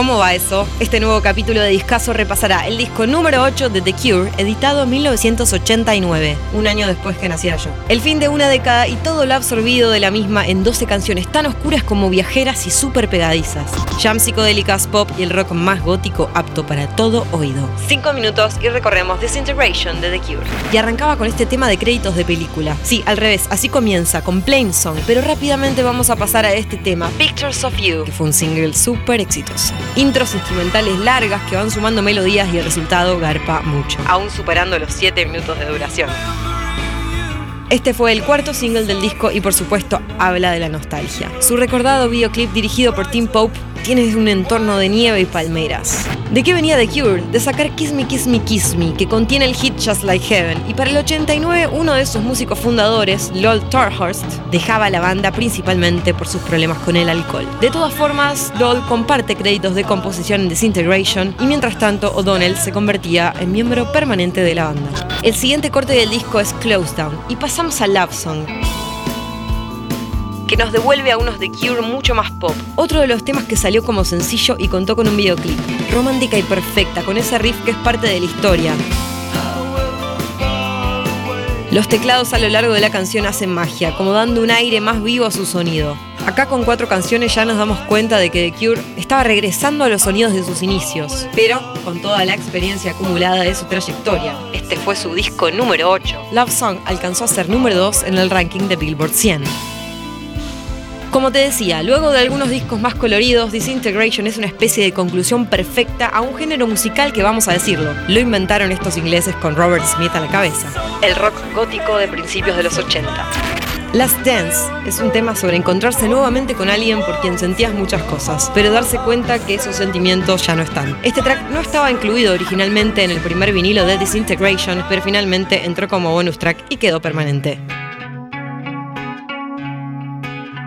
¿Cómo va eso? Este nuevo capítulo de Discaso repasará el disco número 8 de The Cure, editado en 1989, un año después que naciera yo. El fin de una década y todo lo absorbido de la misma en 12 canciones tan oscuras como viajeras y súper pegadizas. Jam psicodélicas, pop y el rock más gótico apto para todo oído. Cinco minutos y recorremos Disintegration de The Cure. Y arrancaba con este tema de créditos de película. Sí, al revés, así comienza, con Plain Song, pero rápidamente vamos a pasar a este tema, Pictures of You, que fue un single súper exitoso intros instrumentales largas que van sumando melodías y el resultado garpa mucho, aún superando los 7 minutos de duración. Este fue el cuarto single del disco y por supuesto habla de la nostalgia. Su recordado videoclip dirigido por Tim Pope tiene un entorno de nieve y palmeras. ¿De qué venía The Cure? De sacar Kiss Me, Kiss Me, Kiss Me, que contiene el hit Just Like Heaven. Y para el 89, uno de sus músicos fundadores, Lol Tarhurst, dejaba la banda principalmente por sus problemas con el alcohol. De todas formas, Lol comparte créditos de composición en Disintegration y mientras tanto O'Donnell se convertía en miembro permanente de la banda. El siguiente corte del disco es Close Down y pasamos a Love Song que nos devuelve a unos de Cure mucho más pop. Otro de los temas que salió como sencillo y contó con un videoclip. Romántica y perfecta, con ese riff que es parte de la historia. Los teclados a lo largo de la canción hacen magia, como dando un aire más vivo a su sonido. Acá con cuatro canciones ya nos damos cuenta de que The Cure estaba regresando a los sonidos de sus inicios, pero con toda la experiencia acumulada de su trayectoria. Este fue su disco número 8. Love Song alcanzó a ser número 2 en el ranking de Billboard 100. Como te decía, luego de algunos discos más coloridos, Disintegration es una especie de conclusión perfecta a un género musical que vamos a decirlo, lo inventaron estos ingleses con Robert Smith a la cabeza. El rock gótico de principios de los 80. Last Dance es un tema sobre encontrarse nuevamente con alguien por quien sentías muchas cosas, pero darse cuenta que esos sentimientos ya no están. Este track no estaba incluido originalmente en el primer vinilo de Disintegration, pero finalmente entró como bonus track y quedó permanente.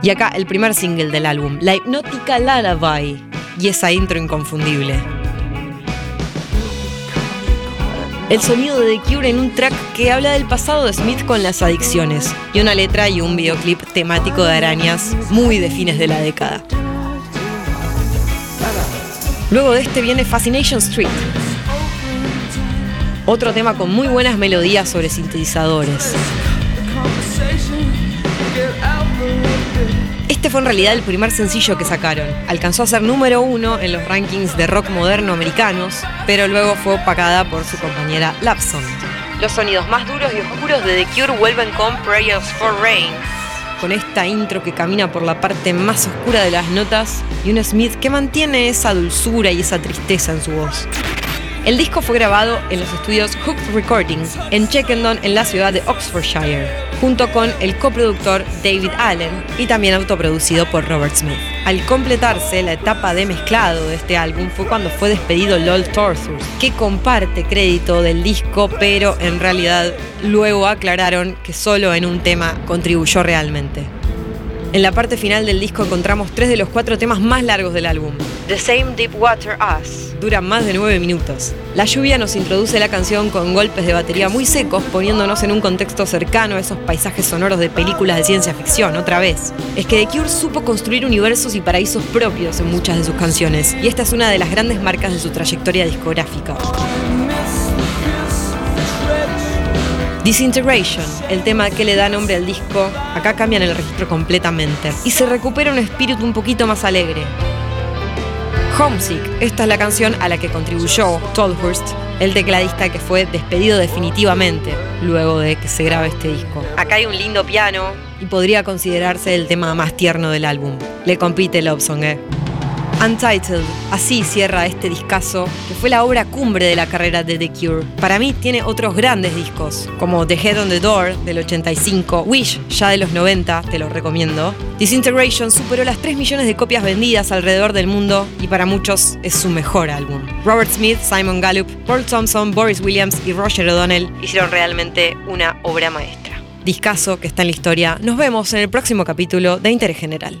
Y acá el primer single del álbum, La hipnótica Lullaby, y esa intro inconfundible. El sonido de The Cure en un track que habla del pasado de Smith con las adicciones, y una letra y un videoclip temático de arañas muy de fines de la década. Luego de este viene Fascination Street, otro tema con muy buenas melodías sobre sintetizadores. Este fue en realidad el primer sencillo que sacaron. Alcanzó a ser número uno en los rankings de rock moderno americanos, pero luego fue opacada por su compañera Lapson. Los sonidos más duros y oscuros de The Cure vuelven con Prayers for Rain, con esta intro que camina por la parte más oscura de las notas y un Smith que mantiene esa dulzura y esa tristeza en su voz. El disco fue grabado en los estudios Hooked Recordings en Checkendon en la ciudad de Oxfordshire, junto con el coproductor David Allen y también autoproducido por Robert Smith. Al completarse la etapa de mezclado de este álbum fue cuando fue despedido Lol Torthur, que comparte crédito del disco, pero en realidad luego aclararon que solo en un tema contribuyó realmente. En la parte final del disco encontramos tres de los cuatro temas más largos del álbum. The Same Deep Water Us, dura más de nueve minutos. La lluvia nos introduce la canción con golpes de batería muy secos, poniéndonos en un contexto cercano a esos paisajes sonoros de películas de ciencia ficción, otra vez. Es que The Cure supo construir universos y paraísos propios en muchas de sus canciones, y esta es una de las grandes marcas de su trayectoria discográfica. Disintegration, el tema que le da nombre al disco, acá cambian el registro completamente y se recupera un espíritu un poquito más alegre. Homesick. Esta es la canción a la que contribuyó Tolhurst, el tecladista que fue despedido definitivamente luego de que se grabe este disco. Acá hay un lindo piano y podría considerarse el tema más tierno del álbum. Le compite Love Song, ¿eh? Untitled, así cierra este discazo, que fue la obra cumbre de la carrera de The Cure. Para mí tiene otros grandes discos, como The Head on the Door del 85, Wish ya de los 90, te lo recomiendo. Disintegration superó las 3 millones de copias vendidas alrededor del mundo y para muchos es su mejor álbum. Robert Smith, Simon Gallup, Paul Thompson, Boris Williams y Roger O'Donnell hicieron realmente una obra maestra. Discazo que está en la historia. Nos vemos en el próximo capítulo de Interés General.